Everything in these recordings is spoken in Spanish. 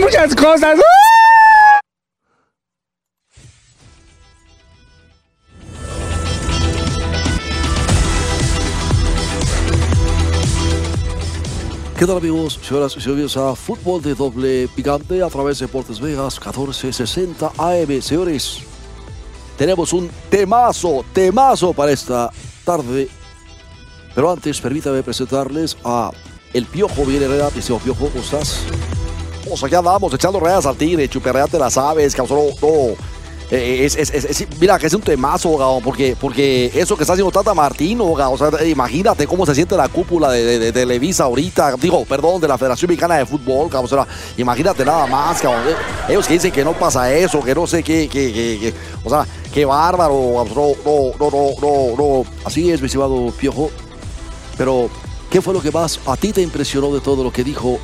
Muchas cosas. ¿Qué tal amigos, señoras y señores a Fútbol de Doble Picante a través de Portes Vegas 1460 AM? Señores, tenemos un temazo, temazo para esta tarde. Pero antes, permítame presentarles a El Piojo Viene Herrera. Dice, Piojo, ¿cómo estás? Pues aquí andamos, echando reas al tigre, chuperreate las aves, causó no, eh, es, es, mira, que es un temazo, Gao, porque, porque eso que está haciendo Tata Martino, o sea, imagínate cómo se siente la cúpula de, Televisa ahorita, digo, perdón, de la Federación Mexicana de Fútbol, o sea, imagínate nada más. Eh, ellos que dicen que no pasa eso, que no sé qué, que, que, o sea, qué bárbaro, no, no, no, no, no, así es, mi estimado Piojo, pero, ¿qué fue lo que más a ti te impresionó de todo lo que dijo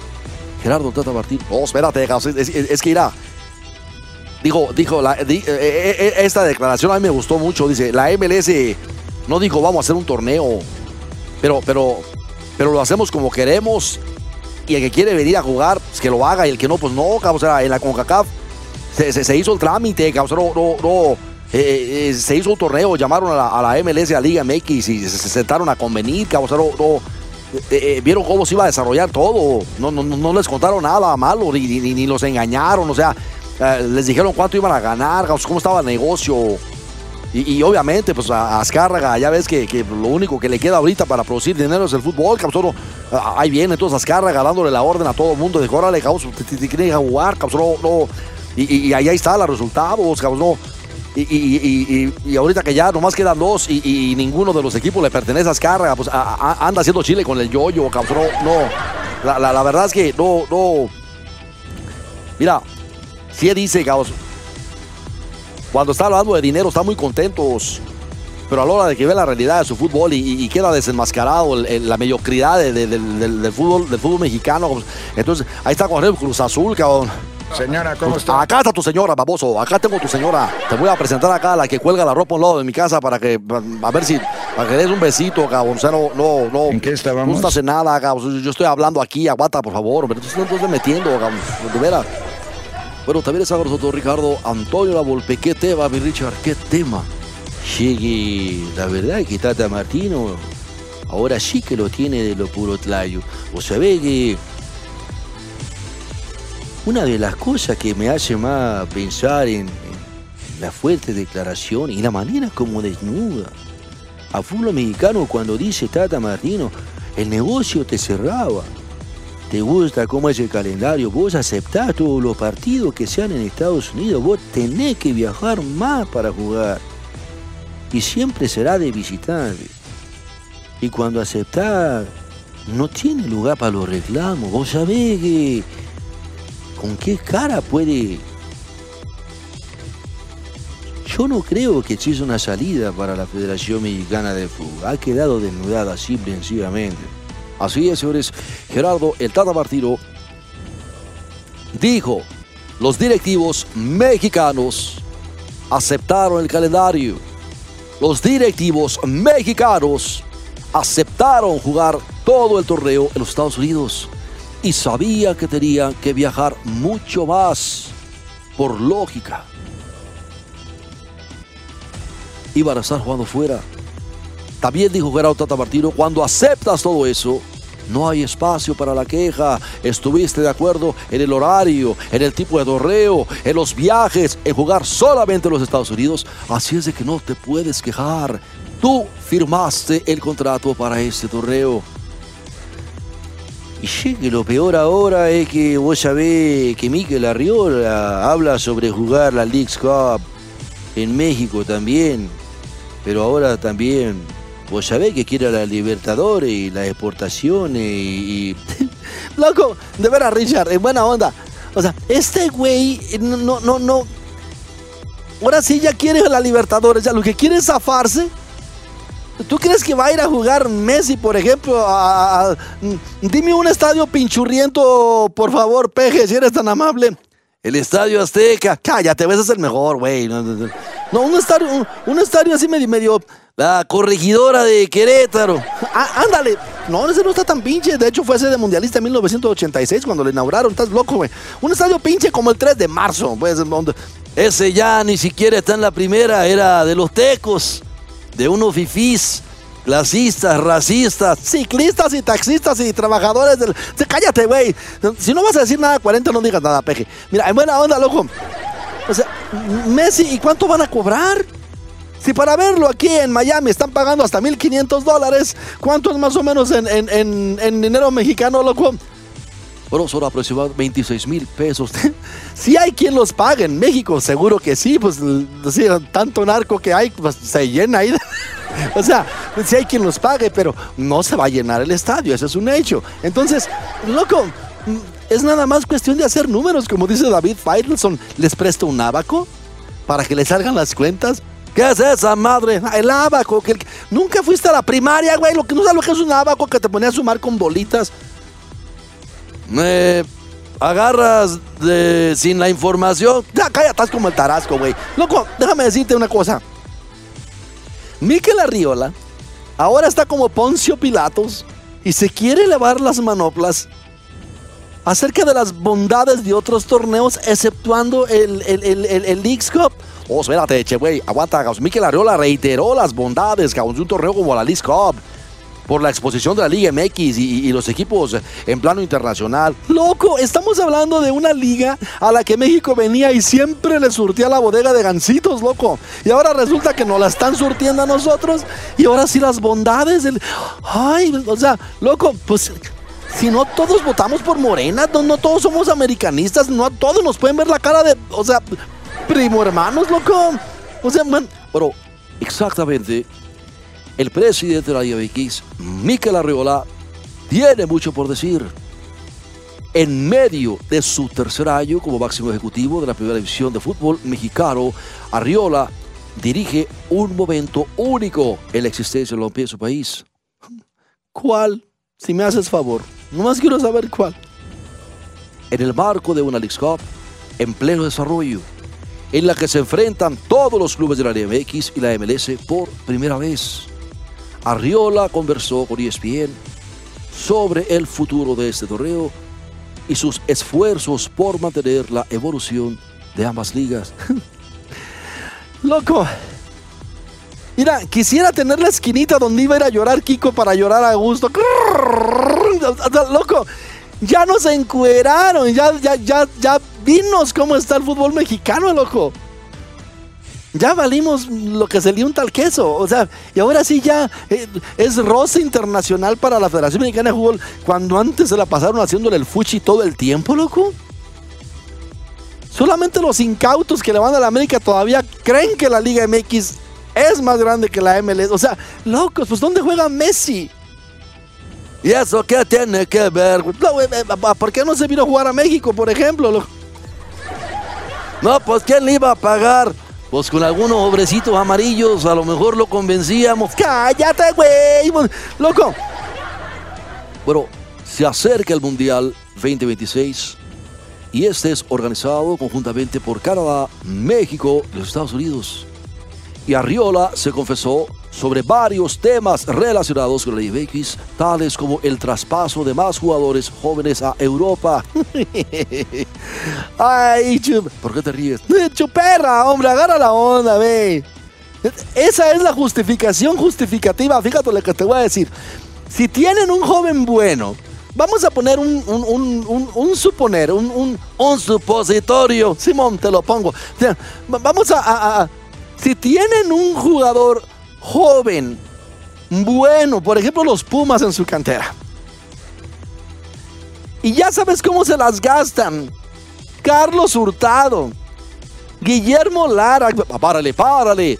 Gerardo Tata Martín? No, espérate, es, es que irá dijo, dijo, la, eh, eh, eh, esta declaración a mí me gustó mucho. Dice, la MLS no dijo vamos a hacer un torneo, pero, pero, pero lo hacemos como queremos. Y el que quiere venir a jugar, pues que lo haga. Y el que no, pues no, O sea, en la CONCACAF se, hizo el trámite, no, no, se hizo un torneo, llamaron a la, MLS, a Liga MX y se, sentaron a convenir, cabrón. no, vieron cómo se iba a desarrollar todo. No, no, no les contaron nada malo, ni, ni, ni los engañaron. O sea, eh, les dijeron cuánto iban a ganar, cómo estaba el negocio. Y, obviamente, pues a Azcárraga, ya ves que, lo único que le queda ahorita para producir dinero es el fútbol, cabrón. Ahí viene entonces Azcárraga dándole la orden a todo el mundo de órale, cabrón, te, te, jugar, cabrón, no. Y, y, ahí está los resultados, cabrón, Y, y, ahorita que ya nomás quedan dos y, ninguno de los equipos le pertenece a Azcárraga, pues anda haciendo Chile con el yoyo, cabrón. No, la, la, verdad es que no, no. Mira, Sí dice, Gauss, cuando está hablando de dinero está muy contentos, pero a la hora de que ve la realidad de su fútbol y, queda desenmascarado la mediocridad del, fútbol, del fútbol mexicano, pues, entonces ahí está con el Cruz Azul, cabrón. Señora, ¿cómo pues, está? Acá está tu señora, baboso. Acá tengo tu señora. Te voy a presentar acá a la que cuelga la ropa a un lado de mi casa para que, a ver si, para que des un besito, cabrón. O sea, no, no, no. ¿En qué estábamos? No estás en nada, cabrón. Yo estoy hablando aquí, aguanta, por favor. Pero tú estás metiendo, cabrón. De veras. Bueno, también es sabroso Ricardo Antonio La Volpe. ¿Qué tema, mi Richard? ¿Qué tema? Llegue, la verdad es que Tata Martino ahora sí que lo tiene de lo puro tlayo. O sea, ve que una de las cosas que me hace más pensar en, la fuerte declaración y la manera como desnuda a fútbol mexicano cuando dice Tata Martino, el negocio te cerraba te gusta cómo es el calendario, vos aceptás todos los partidos que sean en Estados Unidos, vos tenés que viajar más para jugar. Y siempre será de visitante. Y cuando aceptás, no tiene lugar para los reclamos. Vos sabés que con qué cara puede... Yo no creo que exista una salida para la Federación Mexicana de Fútbol. Ha quedado desnudada simple y sencillamente. Así es, señores. Gerardo El Tata Martino dijo, los directivos mexicanos aceptaron el calendario. Los directivos mexicanos aceptaron jugar todo el torneo en los Estados Unidos y sabía que tenían que viajar mucho más por lógica. Iban a estar jugando fuera. También dijo Gerardo Tata Martino, cuando aceptas todo eso, no hay espacio para la queja. Estuviste de acuerdo en el horario, en el tipo de torneo, en los viajes, en jugar solamente en los Estados Unidos. Así es de que no te puedes quejar. Tú firmaste el contrato para este torneo. Y sí, que lo peor ahora es que vos sabés que Miquel Arriola habla sobre jugar la League's Cup en México también. Pero ahora también Vos sabés que quiere la Libertadores y las exportaciones y, loco, de veras, Richard, en buena onda. O sea, este güey, no, no, no. Ahora sí ya quiere la Libertadores, ya lo que quiere es zafarse. ¿Tú crees que va a ir a jugar Messi, por ejemplo? A, dime un estadio pinchurriento, por favor, Peje, si eres tan amable. El Estadio Azteca. Cállate, ves, es el mejor, güey. No, un estadio, un, estadio así medio, medio. La corregidora de Querétaro. Ah, ándale. No, ese no está tan pinche. De hecho, fue ese de mundialista en 1986 cuando lo inauguraron. Estás loco, güey. Un estadio pinche como el 3 de marzo. Pues, ese ya ni siquiera está en la primera. Era de los tecos. De unos fifís clasistas, racistas, ciclistas y taxistas y trabajadores del... Cállate, güey. Si no vas a decir nada 40, no digas nada, peje. Mira, en buena onda, loco. O sea, Messi, ¿y cuánto van a cobrar? Si para verlo aquí en Miami están pagando hasta 1.500 dólares, ¿cuánto es más o menos en, en dinero mexicano, loco? Bueno, son aproximadamente 26 mil pesos. si hay quien los pague en México, seguro que sí, pues tanto narco que hay, pues se llena ahí. o sea, si hay quien los pague, pero no se va a llenar el estadio, eso es un hecho. Entonces, loco, es nada más cuestión de hacer números, como dice David Faitelson. Les presto un abaco para que le salgan las cuentas. ¿Qué es esa madre? Ah, el abaco. Que Nunca fuiste a la primaria, güey. Lo que no sabes lo que es un abaco que te ponía a sumar con bolitas me agarras de, sin la información. Ya, cállate, estás como el tarasco, güey. Loco, déjame decirte una cosa. Miquel Arriola ahora está como Poncio Pilatos y se quiere elevar las manoplas acerca de las bondades de otros torneos, exceptuando el, el, el, el, Leagues Cup. Oh, espérate, che, güey, aguanta, Miquel Arriola reiteró las bondades, de un torneo como la Leagues Cup por la exposición de la Liga MX y, los equipos en plano internacional. Loco, estamos hablando de una liga a la que México venía y siempre le surtía la bodega de gancitos, loco. Y ahora resulta que nos la están surtiendo a nosotros y ahora sí las bondades. Ay, o sea, loco, pues si no todos votamos por Morena, no, no, todos somos americanistas, no a todos nos pueden ver la cara de, o sea, primo hermanos, loco. O sea, man, pero exactamente el presidente de la IBX, Miquel Arriola, tiene mucho por decir. En medio de su tercer año como máximo ejecutivo de la primera división de fútbol mexicano, Arriola dirige un momento único en la existencia de de su país. ¿Cuál? Si me haces favor. Nomás quiero saber cuál. En el marco de una League Cup en pleno desarrollo, en la que se enfrentan todos los clubes de la MX y la MLS por primera vez. Arriola conversó con ESPN sobre el futuro de este torneo y sus esfuerzos por mantener la evolución de ambas ligas. Loco. Mira, quisiera tener la esquinita donde iba a ir a llorar Kiko para llorar a gusto. Loco, ya nos encueraron, ya, ya, ya, ya vinos cómo está el fútbol mexicano, loco ya valimos lo que se le un tal queso. O sea, y ahora sí ya eh, es rosa internacional para la Federación Mexicana de Fútbol cuando antes se la pasaron haciéndole el fuchi todo el tiempo, loco. Solamente los incautos que le van a la América todavía creen que la Liga MX es más grande que la MLS. O sea, locos, pues ¿dónde juega Messi? ¿Y eso qué tiene que ver? Eh, ¿Por qué no se vino a jugar a México, por ejemplo? No, pues ¿quién le iba a pagar? Pues con algunos obrecitos amarillos a lo mejor lo convencíamos. ¡Cállate, güey! Pues, ¡Loco! Bueno, se acerca el Mundial 2026 y este es organizado conjuntamente por Canadá, México y los Estados Unidos. Y Arriola se confesó sobre varios temas relacionados con la IBX, tales como el traspaso de más jugadores jóvenes a Europa. Ay, ¿por qué te ríes? Chuperra, hombre, agarra la onda, ve. Esa es la justificación justificativa. Fíjate lo que te voy a decir. Si tienen un joven bueno, vamos a poner un, un, suponer, un, supositorio. Simón, te lo pongo. Vamos a, a si tienen un jugador joven, bueno, por ejemplo los Pumas en su cantera. Y ya sabes cómo se las gastan. Carlos Hurtado, Guillermo Lara, párale, párale.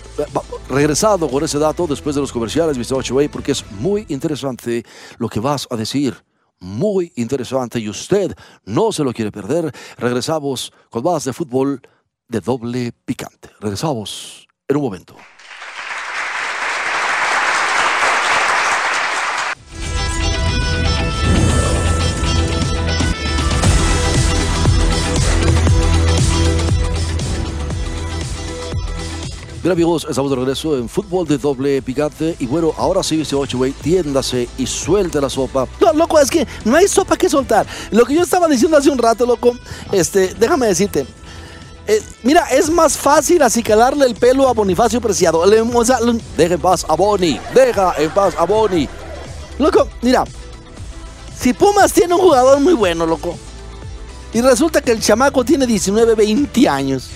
Regresado con ese dato después de los comerciales, Mr. Porque es muy interesante lo que vas a decir. muy interesante y usted no se lo quiere perder. Regresamos con más de fútbol de doble picante. Regresamos en un momento. Bien amigos, estamos de regreso en fútbol de doble picante y bueno, ahora sí, dice 8, güey, tiéndase y suelte la sopa. No, loco, es que no hay sopa que soltar. Lo que yo estaba diciendo hace un rato, loco, este, déjame decirte, eh, mira, es más fácil acicalarle el pelo a Bonifacio Preciado. Le, o sea, deja en paz a Boni, deja en paz a Boni. Loco, mira, si Pumas tiene un jugador muy bueno, loco, y resulta que el chamaco tiene 19, 20 años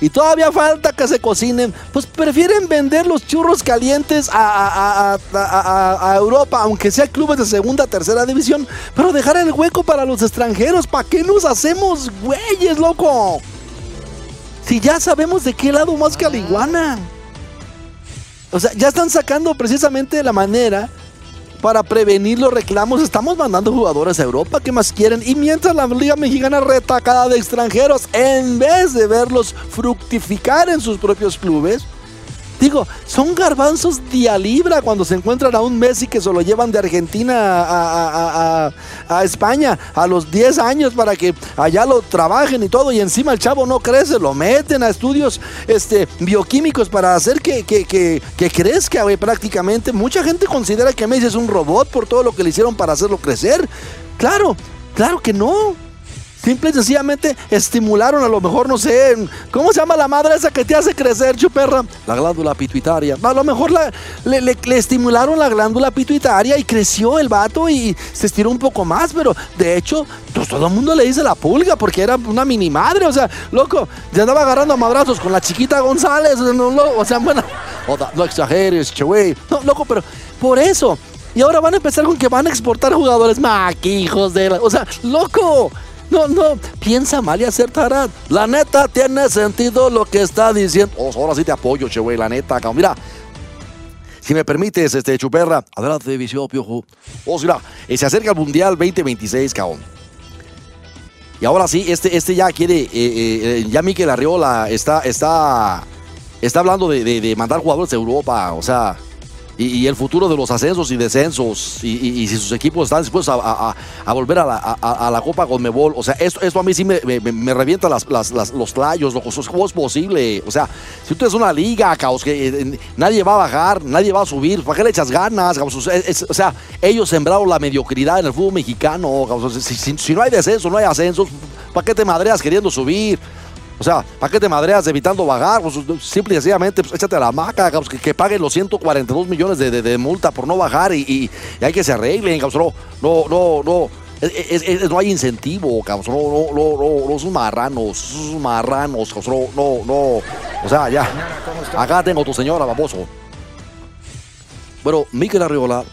y todavía falta que se cocinen, pues prefieren vender los churros calientes a, Europa, aunque sea clubes de segunda, tercera división, pero dejar el hueco para los extranjeros. ¿Para qué nos hacemos güeyes, loco? Si ya sabemos de qué lado más que a la iguana. O sea, ya están sacando precisamente la manera para prevenir los reclamos, estamos mandando jugadores a Europa. ¿Qué más quieren? Y mientras la Liga Mexicana retacada de extranjeros, en vez de verlos fructificar en sus propios clubes, Digo, son garbanzos día libra cuando se encuentran a un Messi que se lo llevan de Argentina a, a, España a los 10 años para que allá lo trabajen y todo, y encima el chavo no crece, lo meten a estudios este, bioquímicos para hacer que, que, que, que crezca, güey, prácticamente. Mucha gente considera que Messi es un robot por todo lo que le hicieron para hacerlo crecer. Claro, claro que no. Simple y sencillamente estimularon a lo mejor, no sé, ¿cómo se llama la madre esa que te hace crecer, chuperra? La glándula pituitaria. A lo mejor le, estimularon la glándula pituitaria y creció el vato y se estiró un poco más, pero de hecho, pues todo el mundo le dice la pulga porque era una mini madre, o sea, loco, ya andaba agarrando a madrazos con la chiquita González, o sea, bueno, no exageres, che, No, loco, pero por eso. Y ahora van a empezar con que van a exportar jugadores maquijos de la... O sea, loco. No, no, piensa mal y acertará. La neta tiene sentido lo que está diciendo. Oh, ahora sí te apoyo, che, güey, la neta, cabrón. Mira, si me permites, este, chuperra, adelante, visión, piojo. Oh, mira, y se acerca el Mundial 2026, cabrón. Y ahora sí, este, este ya quiere, eh, eh, eh, ya Miquel Arriola está, está, está hablando de, de mandar jugadores a Europa, o sea, y, el futuro de los ascensos y descensos y, si sus equipos están dispuestos a, volver a la, Copa Conmebol. O sea, esto, esto a mí sí me, revienta las, los tallos, ¿cómo es posible? O sea, si tú eres una liga, caos, que eh, nadie va a bajar, nadie va a subir, ¿para qué le echas ganas? o sea, ellos sembraron la mediocridad en el fútbol mexicano. si, no hay descenso, no hay ascensos, ¿para qué te madreas queriendo subir? O sea, ¿para qué te madreas evitando bajar? Pues, simple y sencillamente, pues, échate a la maca, que, que, paguen los 142 millones de, multa por no bajar y, hay que se arreglen, no, no, no, no. no hay incentivo, cabrón. No, no, no, no, son marranos, son marranos, no, no, no. O sea, ya. Acá tengo tu señora, baboso. Bueno, Miquel Arriola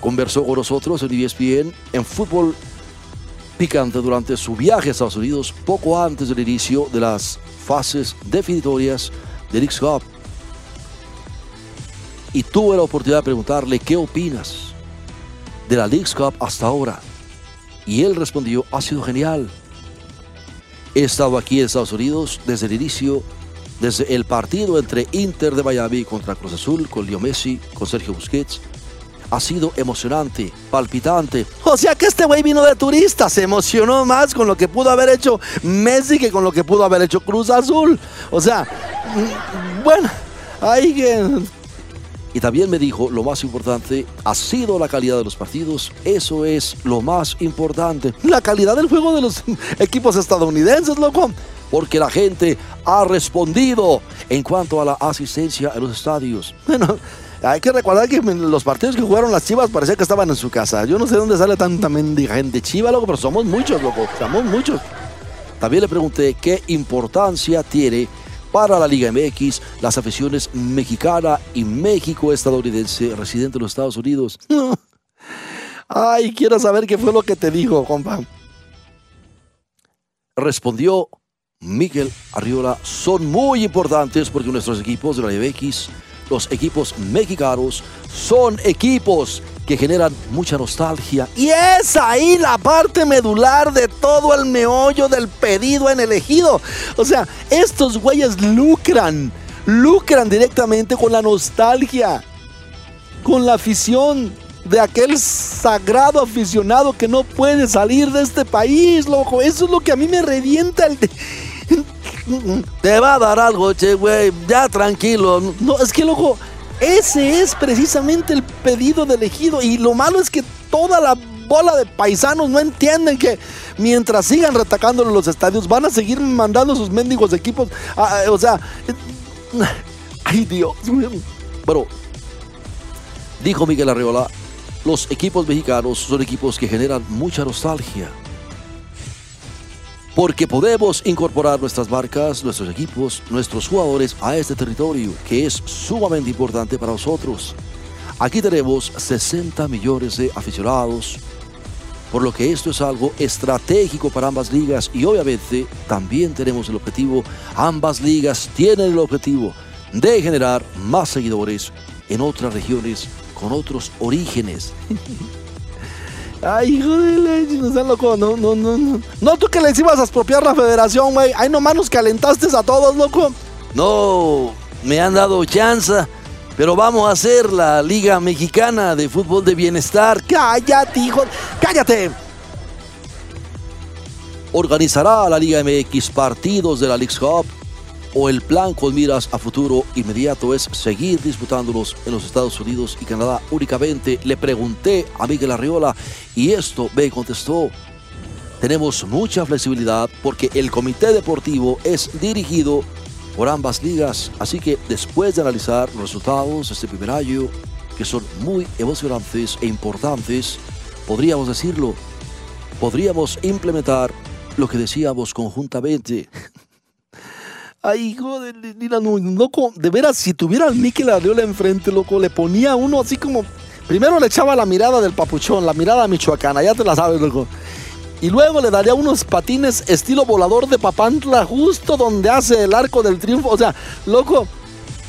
conversó con nosotros en ESPN en fútbol picante durante su viaje a Estados Unidos poco antes del inicio de las fases definitorias del X Cup. Y tuve la oportunidad de preguntarle qué opinas de la League's Cup hasta ahora. Y él respondió, ha sido genial. He estado aquí en Estados Unidos desde el inicio, desde el partido entre Inter de Miami contra Cruz Azul, con Leo Messi, con Sergio Busquets, ha sido emocionante, palpitante. O sea que este güey vino de turista, se emocionó más con lo que pudo haber hecho Messi que con lo que pudo haber hecho Cruz Azul. O sea, mm, bueno, que... Y también me dijo, lo más importante ha sido la calidad de los partidos. Eso es lo más importante. La calidad del juego de los equipos estadounidenses, loco. Porque la gente ha respondido en cuanto a la asistencia en los estadios. Bueno, hay que recordar que los partidos que jugaron las Chivas parecía que estaban en su casa. Yo no sé dónde sale tanta gente chiva, loco, pero somos muchos, loco. Somos muchos. También le pregunté qué importancia tiene para la Liga MX las aficiones mexicana y México estadounidense residente en los Estados Unidos. Ay, quiero saber qué fue lo que te dijo, compa. Respondió Miguel Arriola, son muy importantes porque nuestros equipos de la Liga MX los equipos mexicanos son equipos que generan mucha nostalgia. Y es ahí la parte medular de todo el meollo del pedido en elegido. O sea, estos güeyes lucran, lucran directamente con la nostalgia, con la afición de aquel sagrado aficionado que no puede salir de este país, loco. Eso es lo que a mí me revienta el... Te va a dar algo, che, güey. Ya tranquilo. No, es que, loco, ese es precisamente el pedido de elegido. Y lo malo es que toda la bola de paisanos no entienden que mientras sigan retacándolo los estadios, van a seguir mandando sus mendigos equipos. o sea, ay Dios. Pero, dijo Miguel Arriola, los equipos mexicanos son equipos que generan mucha nostalgia porque podemos incorporar nuestras marcas, nuestros equipos, nuestros jugadores a este territorio que es sumamente importante para nosotros. Aquí tenemos 60 millones de aficionados, por lo que esto es algo estratégico para ambas ligas y obviamente también tenemos el objetivo, ambas ligas tienen el objetivo de generar más seguidores en otras regiones con otros orígenes. Ay, hijo de leche, no sean loco, no, no, no, no. No, tú que les ibas a expropiar la federación, güey. Ahí nomás nos calentaste a todos, loco. No, me han dado chance, pero vamos a hacer la Liga Mexicana de Fútbol de Bienestar. Cállate, hijo, cállate. Organizará la Liga MX partidos de la League Cup o el plan con miras a futuro inmediato es seguir disputándolos en los Estados Unidos y Canadá únicamente. Le pregunté a Miguel Arriola y esto me contestó. Tenemos mucha flexibilidad porque el comité deportivo es dirigido por ambas ligas, así que después de analizar los resultados de este primer año, que son muy emocionantes e importantes, podríamos decirlo, podríamos implementar lo que decíamos conjuntamente. Ay, hijo de mira, no, loco, de veras, si tuviera al Mikel Arriola enfrente, loco, le ponía uno así como. Primero le echaba la mirada del papuchón, la mirada michoacana, ya te la sabes, loco. Y luego le daría unos patines estilo volador de Papantla, justo donde hace el arco del triunfo. O sea, loco,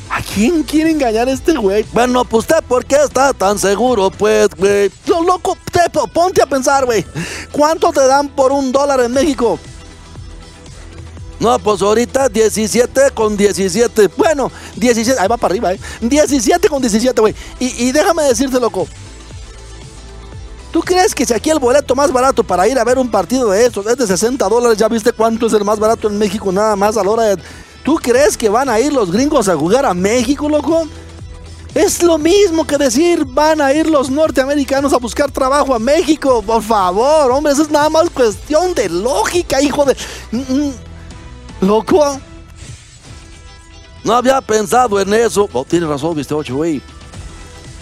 ¿a quién quiere engañar este güey? Bueno, pues usted, ¿por qué está tan seguro, pues, güey? Lo loco, te, ponte a pensar, güey. ¿Cuánto te dan por un dólar en México? No, pues ahorita 17 con 17. Bueno, 17. Ahí va para arriba, ¿eh? 17 con 17, güey. Y, déjame decirte, loco. ¿Tú crees que si aquí el boleto más barato para ir a ver un partido de estos es de 60 dólares? ¿Ya viste cuánto es el más barato en México nada más a la hora de... ¿Tú crees que van a ir los gringos a jugar a México, loco? Es lo mismo que decir van a ir los norteamericanos a buscar trabajo a México. Por favor, hombre, eso es nada más cuestión de lógica, hijo de... Loco. No había pensado en eso. Oh, tiene razón, Mr. Ocho, güey.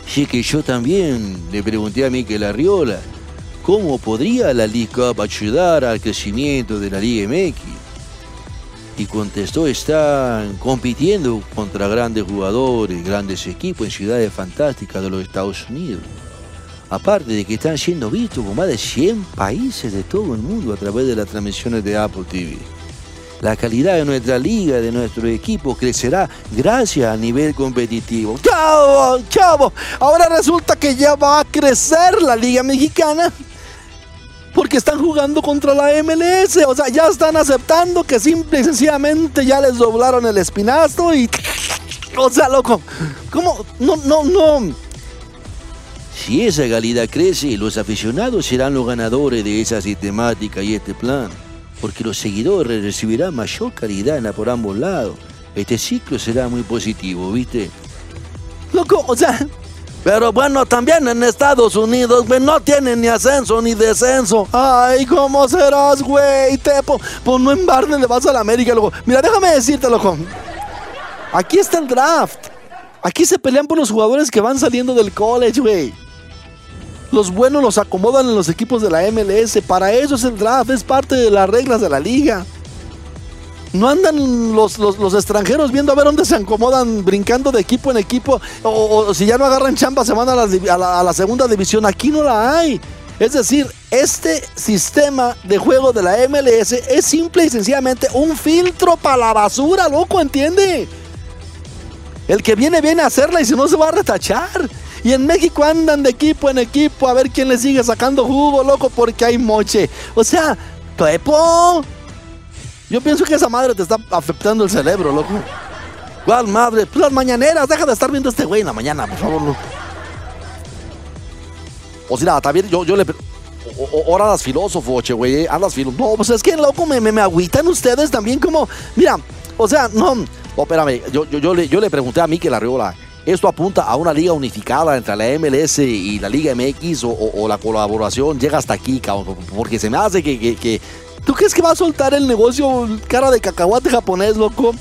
Sí que yo también le pregunté a Mikel Arriola cómo podría la Cup ayudar al crecimiento de la Liga MX. Y contestó, están compitiendo contra grandes jugadores, grandes equipos en ciudades fantásticas de los Estados Unidos. Aparte de que están siendo vistos por más de 100 países de todo el mundo a través de las transmisiones de Apple TV. La calidad de nuestra liga, de nuestro equipo, crecerá gracias a nivel competitivo. ¡Chavo! ¡Chavo! Ahora resulta que ya va a crecer la liga mexicana. Porque están jugando contra la MLS. O sea, ya están aceptando que simple y sencillamente ya les doblaron el espinazo y... O sea, loco. ¿Cómo? No, no, no. Si esa calidad crece, los aficionados serán los ganadores de esa sistemática y este plan porque los seguidores recibirán mayor calidad por ambos lados. Este ciclo será muy positivo, ¿viste? Loco, o sea... Pero bueno, también en Estados Unidos, güey, no tienen ni ascenso ni descenso. Ay, ¿cómo serás, güey? Tepo, pues no embarne, le vas a la América, loco. Mira, déjame decirte, loco. Aquí está el draft. Aquí se pelean por los jugadores que van saliendo del college, güey. Los buenos los acomodan en los equipos de la MLS. Para eso es el draft, es parte de las reglas de la liga. No andan los, los, extranjeros viendo a ver dónde se acomodan, brincando de equipo en equipo. O, si ya no agarran chamba, se van a la, a la segunda división. Aquí no la hay. Es decir, este sistema de juego de la MLS es simple y sencillamente un filtro para la basura, loco, ¿entiende? El que viene viene a hacerla y si no se va a retachar. Y en México andan de equipo en equipo a ver quién le sigue sacando jugo, loco, porque hay moche. O sea, Clepo. Yo pienso que esa madre te está afectando el cerebro, loco. ¿Cuál madre? Pues las mañaneras, deja de estar viendo a este güey en la mañana, por favor, loco. O sea, también yo, yo le. Ahora andas filósofo, che, güey. Andas filósofo. No, pues es que, loco, me, me, me agüitan ustedes también como. Mira, o sea, no. No, espérame. Yo, yo, yo, le, yo le pregunté a mí que la Riola. ¿Esto apunta a una liga unificada entre la MLS y la Liga MX o, la colaboración llega hasta aquí, cabrón? Porque se me hace que, ¿Tú crees que va a soltar el negocio cara de cacahuate japonés, loco?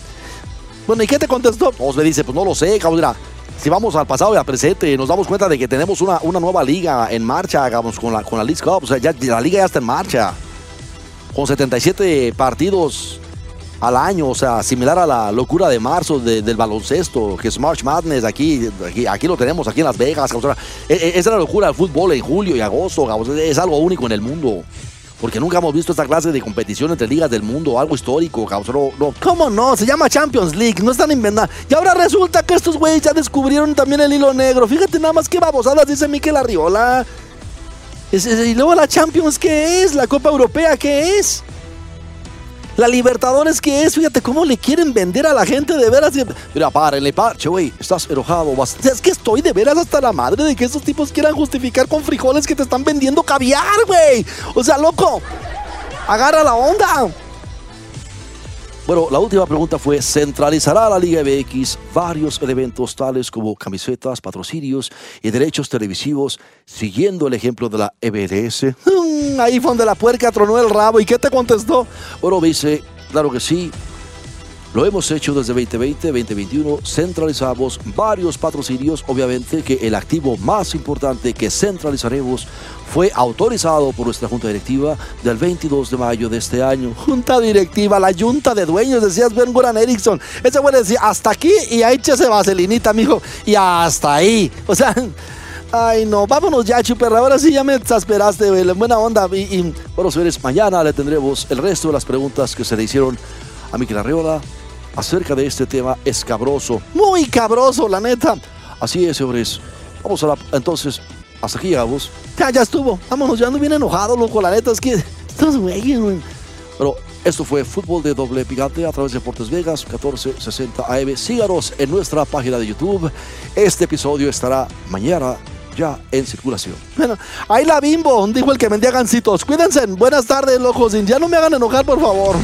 Bueno, ¿y qué te contestó? Pues me dice, pues no lo sé, cabrón si vamos al pasado y al presente, nos damos cuenta de que tenemos una, una nueva liga en marcha, hagamos con la, con la League Cup. O sea, ya, la liga ya está en marcha. Con 77 partidos al año, o sea, similar a la locura de marzo del baloncesto, que es March Madness, aquí, aquí, aquí, lo tenemos, aquí en Las Vegas. O e, e, es la locura del fútbol en julio y agosto, es algo único en el mundo. Porque nunca hemos visto esta clase de competición entre ligas del mundo, algo histórico, cabrón. No, ¿Cómo no? Se llama Champions League, no están inventando. Y ahora resulta que estos güeyes ya descubrieron también el hilo negro. Fíjate nada más qué babosadas dice Miquel Arriola. Y luego la Champions, ¿qué es? La Copa Europea, ¿qué es? La Libertadores, ¿qué es? Fíjate cómo le quieren vender a la gente de veras. Mira, párenle, parche, güey. Estás enojado. Es que estoy de veras hasta la madre de que esos tipos quieran justificar con frijoles que te están vendiendo caviar, güey. O sea, loco. Agarra la onda. Bueno, la última pregunta fue, ¿centralizará la Liga MX varios elementos tales como camisetas, patrocinios y derechos televisivos siguiendo el ejemplo de la? Mm, ahí fue donde la puerca tronó el rabo. ¿Y qué te contestó? Bueno, dice, claro que sí. Lo hemos hecho desde 2020, 2021, centralizamos varios patrocinios, obviamente que el activo más importante que centralizaremos fue autorizado por nuestra junta directiva del 22 de mayo de este año. Junta directiva, la junta de dueños, decías Ben Goran Erickson. Ese güey decía, hasta aquí y ahí se vaselinita, mijo, y hasta ahí. O sea... Ay, no, vámonos ya, chuperra. Ahora sí ya me exasperaste, güey. Buena onda. Y, y, bueno, señores, mañana le tendremos el resto de las preguntas que se le hicieron a Miquel Arriola acerca de este tema escabroso. Muy cabroso, la neta. Así es, señores. Vamos a la. Entonces, hasta aquí llegamos. Ya, ya estuvo. Vámonos, ya ando bien enojado, loco. La neta es que. Estos güeyes, güey. Pero esto fue Fútbol de Doble Picante a través de Deportes Vegas 1460 AM. Síganos en nuestra página de YouTube. Este episodio estará mañana ya en circulación. Bueno, ahí la bimbo, dijo el que vendía gancitos. Cuídense. Buenas tardes, locos. Ya no me hagan enojar, por favor.